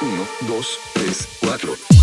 1, 2, 3, 4.